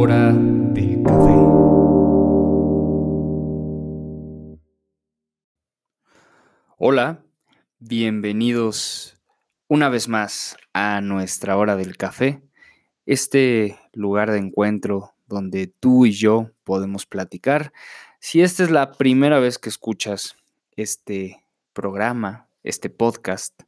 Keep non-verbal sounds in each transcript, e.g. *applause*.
hora del café. Hola, bienvenidos una vez más a nuestra hora del café, este lugar de encuentro donde tú y yo podemos platicar. Si esta es la primera vez que escuchas este programa, este podcast,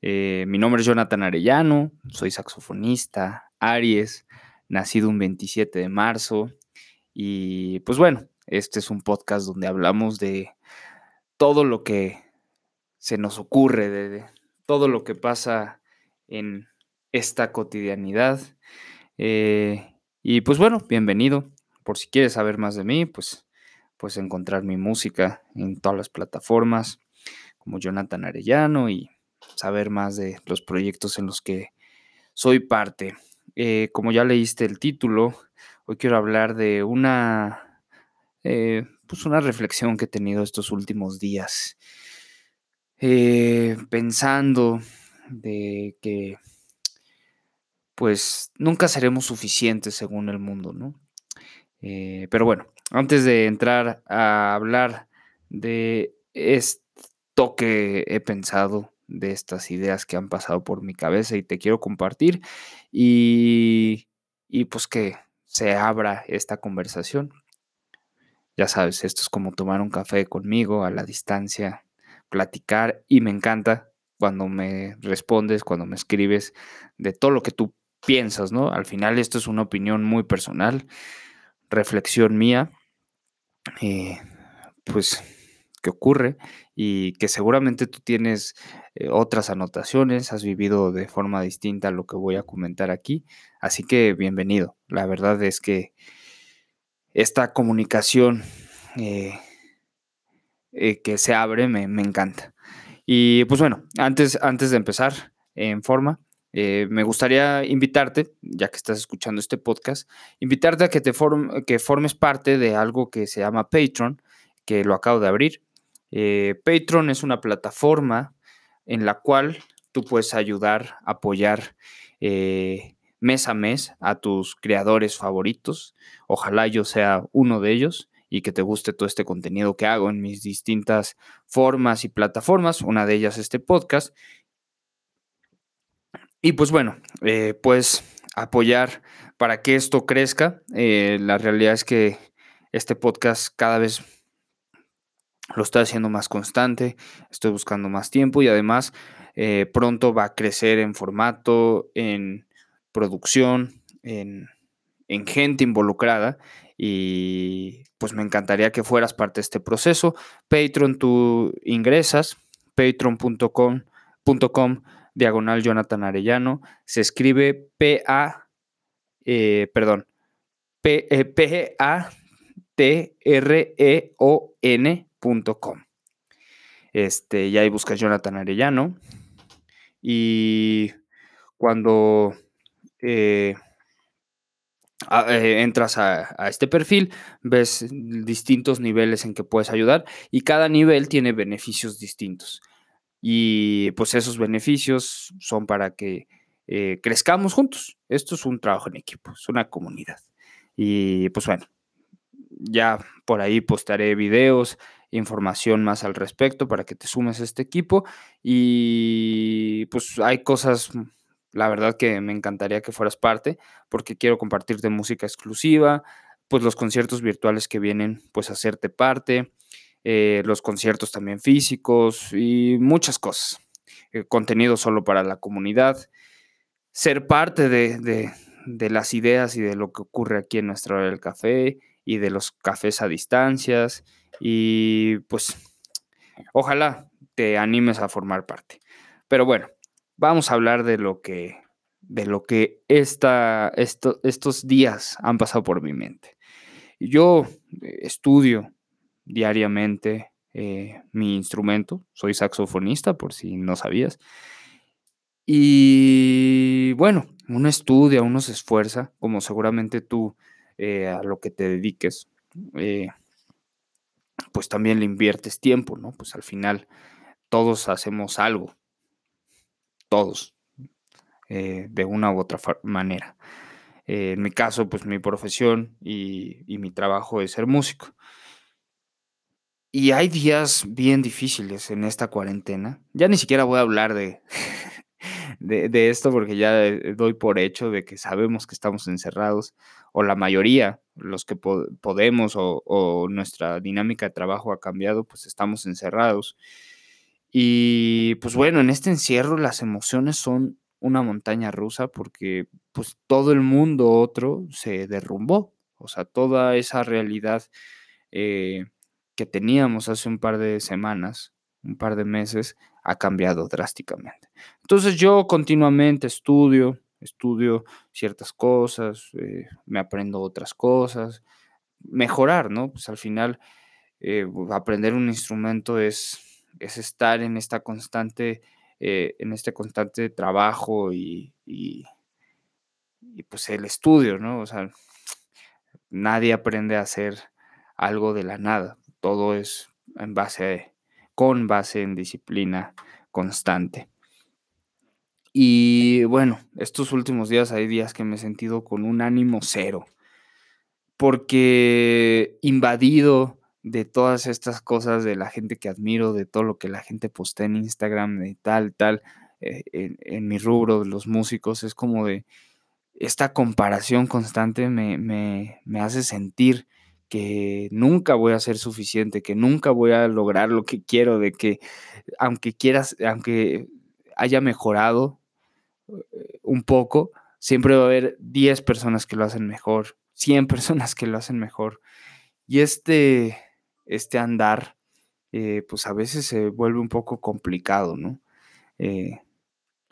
eh, mi nombre es Jonathan Arellano, soy saxofonista, Aries, nacido un 27 de marzo. Y pues bueno, este es un podcast donde hablamos de todo lo que se nos ocurre, de, todo lo que pasa en esta cotidianidad. Eh, y pues bueno, bienvenido. Por si quieres saber más de mí, pues puedes encontrar mi música en todas las plataformas como Jonathan Arellano y saber más de los proyectos en los que soy parte. Eh, como ya leíste el título, hoy quiero hablar de una, eh, pues una reflexión que he tenido estos últimos días, eh, pensando de que pues nunca seremos suficientes según el mundo, ¿no? pero bueno, antes de entrar a hablar de esto que he pensado de estas ideas que han pasado por mi cabeza y te quiero compartir y, y pues que se abra esta conversación. Ya sabes, esto es como tomar un café conmigo a la distancia, platicar y me encanta cuando me respondes, cuando me escribes de todo lo que tú piensas, ¿no? Al final esto es una opinión muy personal, reflexión mía, eh, pues que ocurre y que seguramente tú tienes eh, otras anotaciones, has vivido de forma distinta lo que voy a comentar aquí. Así que bienvenido. La verdad es que esta comunicación eh, eh, que se abre me, encanta. Y pues bueno, antes, antes de empezar en forma, me gustaría invitarte, ya que estás escuchando este podcast, invitarte a que, te que formes parte de algo que se llama Patreon, que lo acabo de abrir. Patreon es una plataforma en la cual tú puedes ayudar, apoyar eh, mes a mes a tus creadores favoritos. Ojalá yo sea uno de ellos y que te guste todo este contenido que hago en mis distintas formas y plataformas, una de ellas este podcast. Y pues bueno, eh, pues apoyar para que esto crezca. Eh, la realidad es que este podcast cada vez lo estoy haciendo más constante, estoy buscando más tiempo y además eh, pronto va a crecer en formato, en producción, en, gente involucrada y pues me encantaría que fueras parte de este proceso. Patreon, tú ingresas, patreon.com diagonal Jonathan Arellano, se escribe P-A, eh, perdón, P-A-T-R-E-O-N este, y ahí buscas Jonathan Arellano. Y cuando eh, eh, entras a, este perfil, ves distintos niveles en que puedes ayudar y cada nivel tiene beneficios distintos. Y pues esos beneficios son para que eh, crezcamos juntos. Esto es un trabajo en equipo, es una comunidad. Y pues bueno, ya por ahí postaré videos, información más al respecto para que te sumes a este equipo. Y pues hay cosas, mm, la verdad que me encantaría que fueras parte, porque quiero compartirte música exclusiva, pues los conciertos virtuales que vienen, pues hacerte parte, eh, los conciertos también físicos y muchas cosas. Eh, contenido solo para la comunidad, ser parte de, de, de las ideas y de lo que ocurre aquí en nuestra hora del café y de los cafés a distancias y pues ojalá te animes a formar parte. Pero bueno, vamos a hablar de lo que, de lo que esta, estos días han pasado por mi mente. Yo eh, estudio diariamente eh, mi instrumento, soy saxofonista por si no sabías. Y bueno, uno estudia, uno se esfuerza, como seguramente tú eh, a lo que te dediques pues también le inviertes tiempo, ¿no? Pues al final todos hacemos algo, todos, eh, de una u otra manera. Eh, en mi caso, pues mi profesión y, y mi trabajo es ser músico. Y hay días bien difíciles en esta cuarentena. Ya ni siquiera voy a hablar de, de, esto porque ya eh, doy por hecho de que sabemos que estamos encerrados, o la mayoría, los que po- podemos o, o nuestra dinámica de trabajo ha cambiado, pues estamos encerrados. Y pues bueno, en este encierro las emociones son una montaña rusa porque pues todo el mundo otro se derrumbó. O sea, toda esa realidad eh, que teníamos hace un par de semanas, un par de meses, ha cambiado drásticamente. Entonces yo continuamente estudio, estudio ciertas cosas, eh, me aprendo otras cosas, mejorar, ¿no? Pues al final eh, aprender un instrumento es, es estar en esta constante, eh, en este constante trabajo y, y, y, pues el estudio, ¿no? O sea, nadie aprende a hacer algo de la nada, todo es en base, con base en disciplina constante. Y bueno, estos últimos días hay días que me he sentido con un ánimo cero, porque invadido de todas estas cosas de la gente que admiro, de todo lo que la gente postea en Instagram, de tal, tal, eh, en, en, mi rubro, de los músicos, es como de esta comparación constante me, me, me hace sentir que nunca voy a ser suficiente, que nunca voy a lograr lo que quiero, de que aunque quieras, aunque haya mejorado eh, un poco, siempre va a haber 10 personas que lo hacen mejor, 100 *laughs* personas que lo hacen mejor. Y este, este andar, eh, pues a veces se vuelve un poco complicado, ¿no? Eh,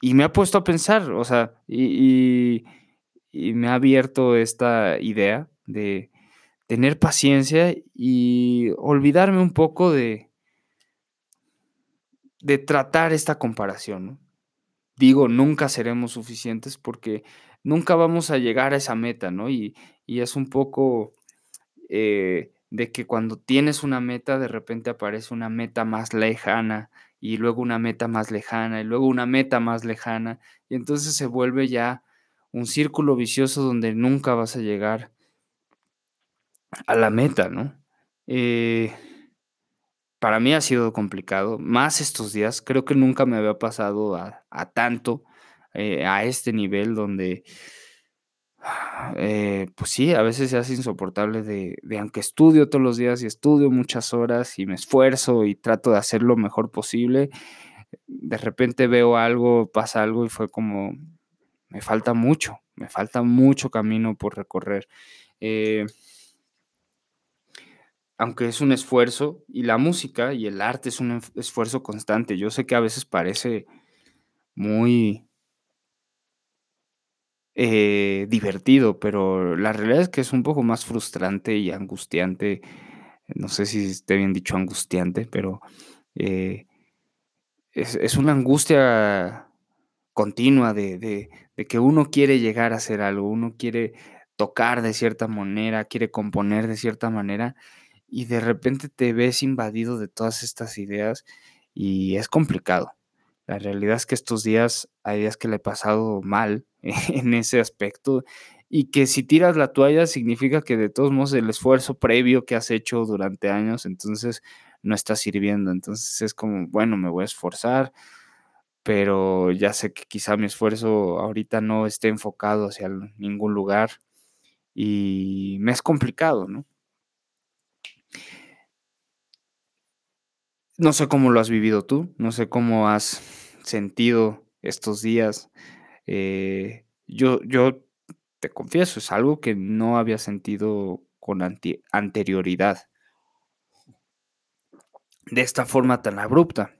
y me ha puesto a pensar, o sea, y, me ha abierto esta idea de tener paciencia y olvidarme un poco de, de tratar esta comparación. Digo, nunca seremos suficientes porque nunca vamos a llegar a esa meta, ¿no? Y, y es un poco eh, de que cuando tienes una meta, de repente aparece una meta más lejana y luego una meta más lejana y luego una meta más lejana y entonces se vuelve ya un círculo vicioso donde nunca vas a llegar a la meta, ¿no? Eh, para mí ha sido complicado, más estos días, creo que nunca me había pasado a, tanto, eh, a este nivel donde eh, pues sí, a veces se hace insoportable de, de, aunque estudio todos los días y estudio muchas horas y me esfuerzo y trato de hacer lo mejor posible, de repente veo algo, pasa algo y fue como, me falta mucho, me falta mucho camino por recorrer. Eh, aunque es un esfuerzo, y la música y el arte es un esfuerzo constante. Yo sé que a veces parece muy eh, divertido, pero la realidad es que es un poco más frustrante y angustiante. No sé si esté bien dicho angustiante, pero eh, es, una angustia continua de, de, de, que uno quiere llegar a hacer algo, uno quiere tocar de cierta manera, quiere componer de cierta manera, y de repente te ves invadido de todas estas ideas y es complicado. La realidad es que estos días hay días que le he pasado mal *laughs* en ese aspecto y que si tiras la toalla significa que de todos modos el esfuerzo previo que has hecho durante años entonces no está sirviendo. Entonces es como, bueno, me voy a esforzar, pero ya sé que quizá mi esfuerzo ahorita no esté enfocado hacia ningún lugar y me es complicado, ¿no? No sé cómo lo has vivido tú, no sé cómo has sentido estos días. Eh, yo, yo te confieso, es algo que no había sentido con anterioridad. De esta forma tan abrupta.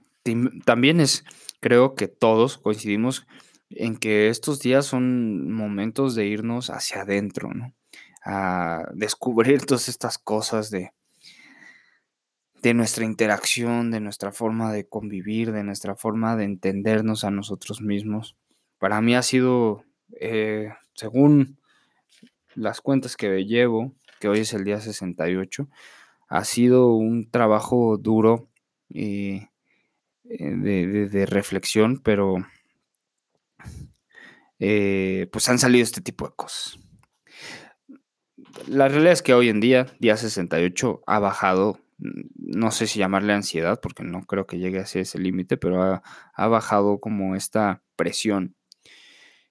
También es, creo que todos coincidimos en que estos días son momentos de irnos hacia adentro, ¿no? A descubrir *laughs* todas estas cosas de, de nuestra interacción, de nuestra forma de convivir, de nuestra forma de entendernos a nosotros mismos. Para mí ha sido, eh, según las cuentas que llevo, que hoy es el día 68, ha sido un trabajo duro y eh, de, reflexión, pero eh, pues han salido este tipo de cosas. la realidad es que hoy en día, día 68, ha bajado, mm, no sé si llamarle ansiedad, porque no creo que llegue a ese límite, pero ha, bajado como esta presión.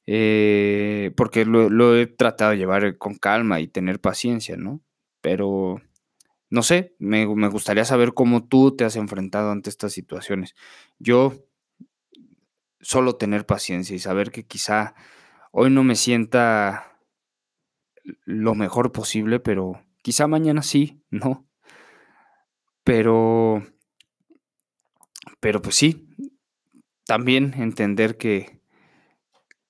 Eh, porque lo, he tratado de llevar con calma y tener paciencia, ¿no? Pero, no sé, me, me gustaría saber cómo tú te has enfrentado ante estas situaciones. Yo, solo tener paciencia y saber que quizá hoy no me sienta lo mejor posible, pero quizá mañana sí, *laughs* ¿no? Pero, pero pues sí, también entender que,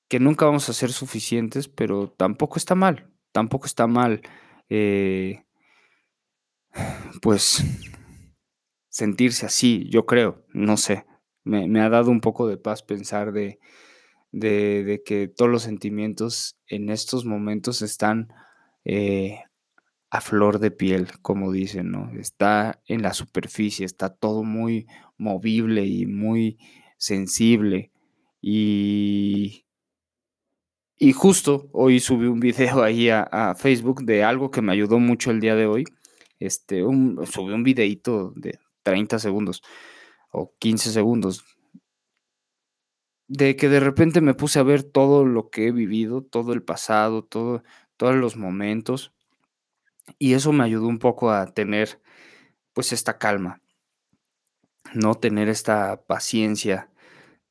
que nunca vamos a ser suficientes, pero tampoco está mal, tampoco está mal, eh, pues sentirse así, yo creo, no sé, me, me, ha dado un poco de paz pensar de, de, que todos los sentimientos en estos momentos están eh, a flor de piel, como dicen, ¿no? Está en la superficie, está todo muy movible y muy sensible. Y, y justo hoy subí un video *laughs* ahí a, Facebook de algo que me ayudó mucho el día de hoy. Este, un, subí un videito de 30 segundos o 15 segundos de que de repente me puse a ver todo lo que he vivido, todo el pasado, todo, todos los momentos, y eso me ayudó un poco a tener pues esta calma, no tener esta paciencia,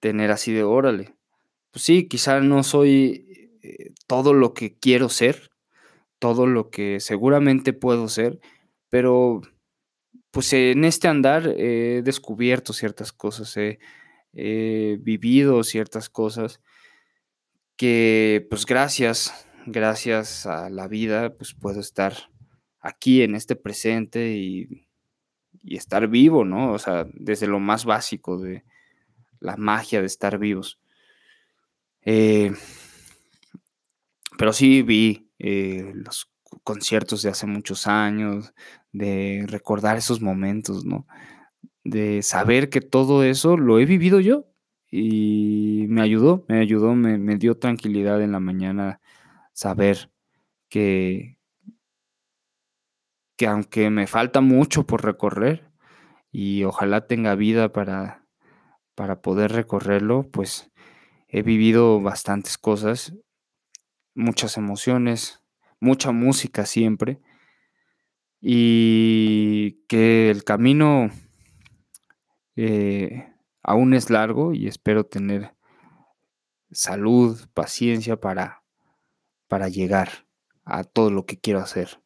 tener así de órale. Pues sí, quizá no soy eh, todo lo que quiero ser, todo lo que seguramente puedo ser, pero pues en este andar he descubierto ciertas cosas, he he vivido ciertas cosas que pues gracias, gracias a la vida pues puedo estar aquí en este presente y, estar vivo, ¿no? O sea, desde lo más básico de la magia de estar vivos. Eh, pero sí vi eh, los conciertos de hace muchos años, de recordar esos momentos, ¿no? de saber que todo eso lo he vivido yo y me ayudó, me ayudó, me, dio tranquilidad en la mañana saber que, que aunque me falta mucho por recorrer y ojalá tenga vida para, para poder recorrerlo, pues he vivido bastantes cosas, muchas emociones, mucha música siempre y que el camino eh, aún es largo y espero tener salud, paciencia para, para llegar a todo lo que quiero hacer.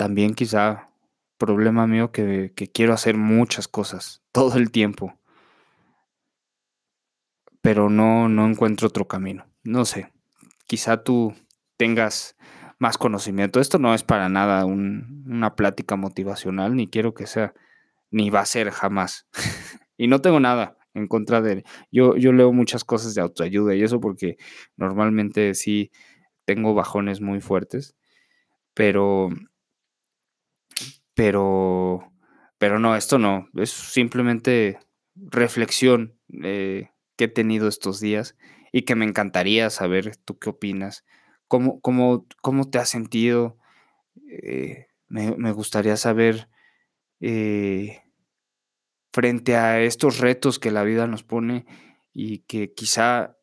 También quizá problema mío que, que quiero hacer muchas cosas *laughs* todo el tiempo, pero no, no encuentro otro camino. No sé, quizá tú tengas más conocimiento. Esto no es para nada una plática motivacional, ni quiero que sea ni va a ser jamás. *laughs* y no tengo nada en contra de él. Yo, yo leo muchas cosas de autoayuda y eso porque normalmente sí tengo bajones muy fuertes, pero, pero, pero no, esto no, es simplemente reflexión eh, que he tenido estos días y que me encantaría saber tú qué opinas, cómo, cómo, cómo te has sentido, eh, me, me gustaría saber eh, frente a estos retos que la vida nos pone y que quizá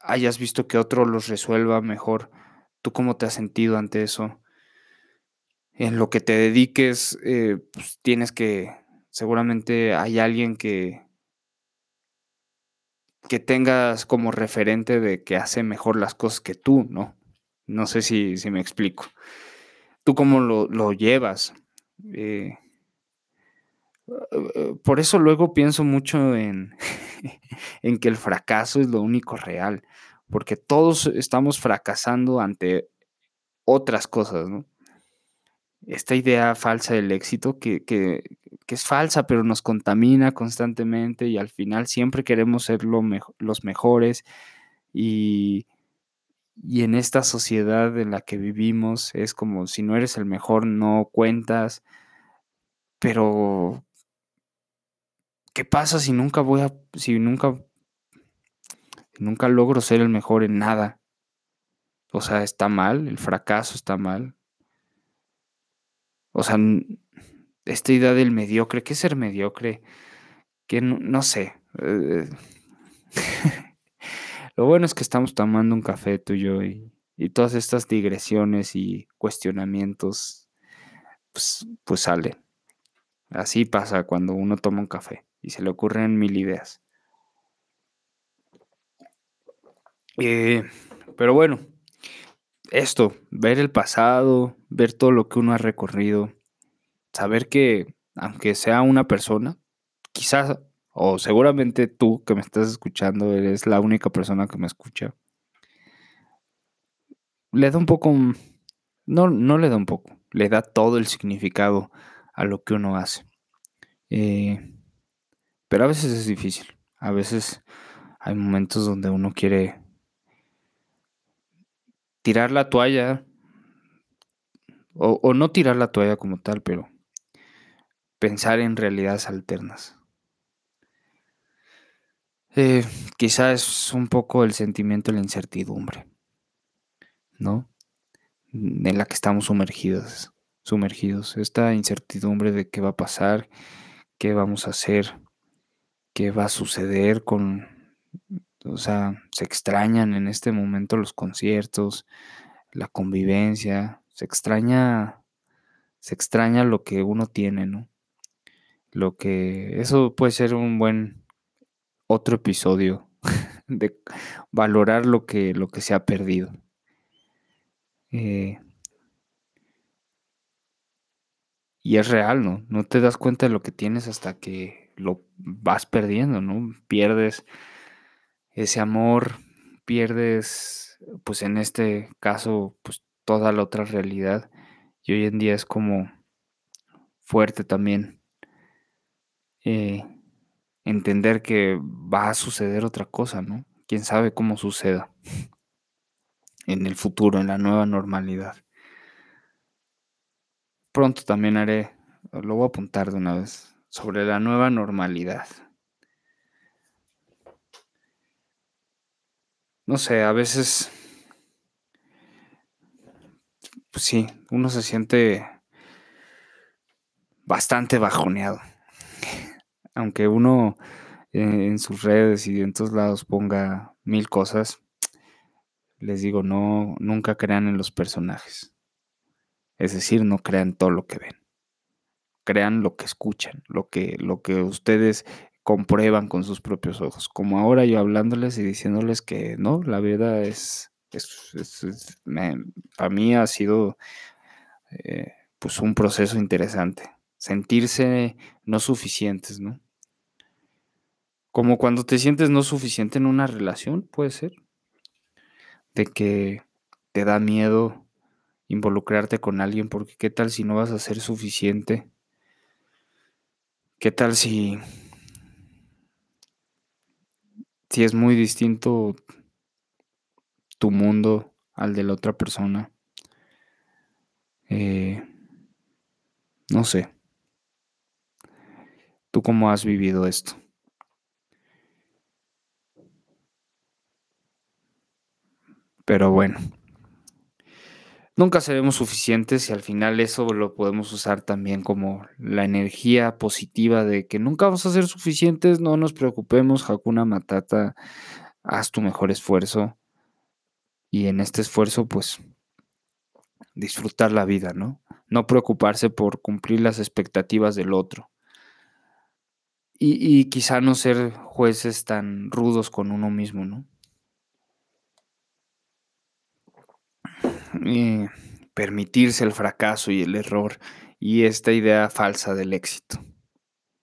hayas visto que otro los resuelva mejor. ¿Tú cómo te has sentido ante eso? En lo que te dediques, eh, pues tienes que, seguramente hay alguien que, que tengas como referente de que hace mejor las cosas que tú, ¿no? No sé si, si me explico. ¿Tú cómo lo, lo llevas? Eh, por eso luego pienso mucho en, *laughs* en que el fracaso es lo único real, porque todos estamos fracasando ante otras cosas, ¿no? Esta idea falsa del éxito que, que, es falsa, pero nos contamina constantemente y al final siempre queremos ser los mejores y, y en esta sociedad en la que vivimos es como si no eres el mejor no cuentas, pero ¿qué pasa si nunca voy a, si nunca, nunca logro ser el mejor en nada? O sea, está mal, el fracaso está mal. O sea, esta idea del mediocre, ¿qué es ser mediocre? Que no, sé. Eh, *laughs* lo bueno es que estamos tomando un café tú y yo y, y todas estas digresiones y cuestionamientos, pues, pues salen. Así pasa cuando uno toma un café y se le ocurren mil ideas. Eh, pero bueno, esto, ver el pasado, ver todo lo que uno ha recorrido, saber que aunque sea una persona, quizás o seguramente tú que me estás escuchando eres la única persona que me escucha, le da un poco, no, no le da un poco, le da todo el significado a lo que uno hace. Eh, pero a veces es difícil, a veces hay momentos donde uno quiere tirar la toalla, o, no tirar la toalla como tal, pero pensar en realidades alternas. Eh, quizás es un poco el sentimiento de la incertidumbre, ¿no? En la que estamos sumergidos, sumergidos. Esta incertidumbre de qué va a pasar, qué vamos a hacer, qué va a suceder con o sea, se extrañan en este momento los conciertos, la convivencia, se extraña, se extraña lo que uno tiene, ¿no? Lo que, eso puede ser un buen otro episodio *laughs* de valorar lo que, lo que se ha perdido. Eh, y es real, ¿no? No te das cuenta de lo que tienes hasta que lo vas perdiendo, ¿no? Pierdes ese amor, pierdes, pues en este caso, pues toda la otra realidad. Y hoy en día es como fuerte también eh, entender que va a suceder otra cosa, ¿no? Quién sabe cómo suceda en el futuro, en la nueva normalidad. Pronto también haré, lo voy a apuntar de una vez, sobre la nueva normalidad. No sé, a veces, pues sí, uno se siente bastante bajoneado. Aunque uno en sus redes y en todos lados ponga mil cosas, les digo, no, nunca crean en los personajes. Es decir, no crean todo lo que ven. Crean lo que escuchan, lo que, lo que ustedes comprueban con sus propios ojos. Como ahora yo hablándoles y diciéndoles que no, la vida es, es, para mí ha sido eh, pues un proceso interesante. Sentirse no suficientes, ¿no? Como cuando te sientes no suficiente en una relación, puede ser. De que te da miedo involucrarte con alguien porque qué tal si no vas a ser suficiente. ¿Qué tal si si es muy distinto tu mundo al de la otra persona. Eh, no sé. ¿Tú cómo has vivido esto? Pero bueno. Nunca seremos suficientes y al final eso lo podemos usar también como la energía positiva de que nunca vamos a ser suficientes, no nos preocupemos, Hakuna Matata, haz tu mejor esfuerzo y en este esfuerzo pues disfrutar la vida, ¿no? No preocuparse por cumplir las expectativas del otro. Y, y quizá no ser jueces tan rudos con uno mismo, ¿no? Eh, permitirse el fracaso y el error y esta idea falsa del éxito.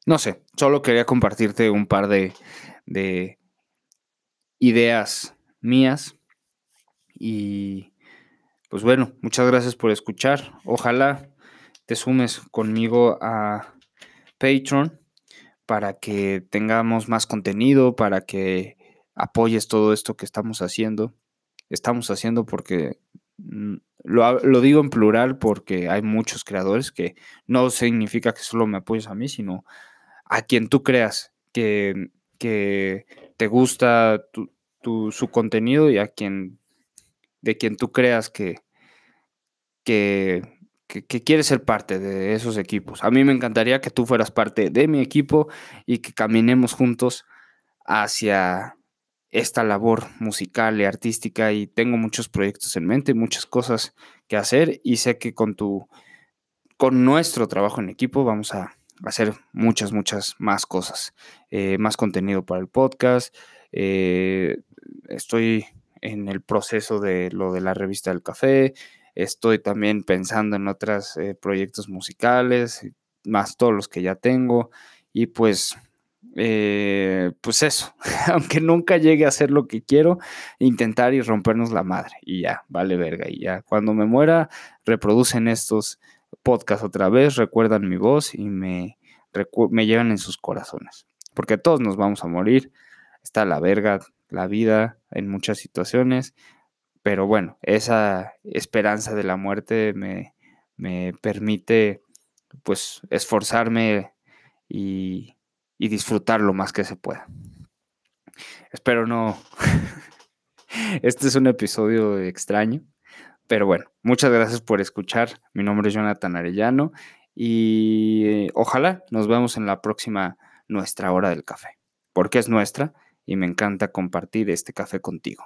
No sé, solo quería compartirte un par de, de ideas mías y pues bueno, muchas gracias por escuchar. Ojalá te sumes conmigo a Patreon para que tengamos más contenido, para que apoyes todo esto que estamos haciendo. Estamos haciendo porque Mm, lo, digo en plural porque hay muchos creadores que no significa que solo me apoyes a mí, sino a quien tú creas que, que te gusta su contenido y a quien de quien tú creas que, que, que, quiere ser parte de esos equipos. A mí me encantaría que tú fueras parte de mi equipo y que caminemos juntos hacia esta labor musical y artística y tengo muchos proyectos en mente, muchas cosas que hacer y sé que con tu con nuestro trabajo en equipo vamos a hacer muchas, muchas más cosas, eh, más contenido para el podcast. Eh, estoy en el proceso de lo de la revista del café, Estoy también pensando en otros eh, proyectos musicales, más todos los que ya tengo. Y pues, eh, pues eso, *laughs* aunque nunca llegue a hacer lo que quiero, intentar y rompernos la madre. Y ya, vale verga. Y ya, cuando me muera, reproducen estos podcasts otra vez, recuerdan mi voz y me, me llevan en sus corazones. Porque todos nos vamos a morir. Está la verga, la vida en muchas situaciones pero bueno, esa esperanza de la muerte me, permite pues esforzarme y, y disfrutar lo más que se pueda. Espero no. *laughs* este es un episodio extraño, pero bueno, muchas gracias por escuchar. Mi nombre es Jonathan Arellano y ojalá nos vemos en la próxima nuestra hora del café, porque es nuestra y me encanta compartir este café contigo.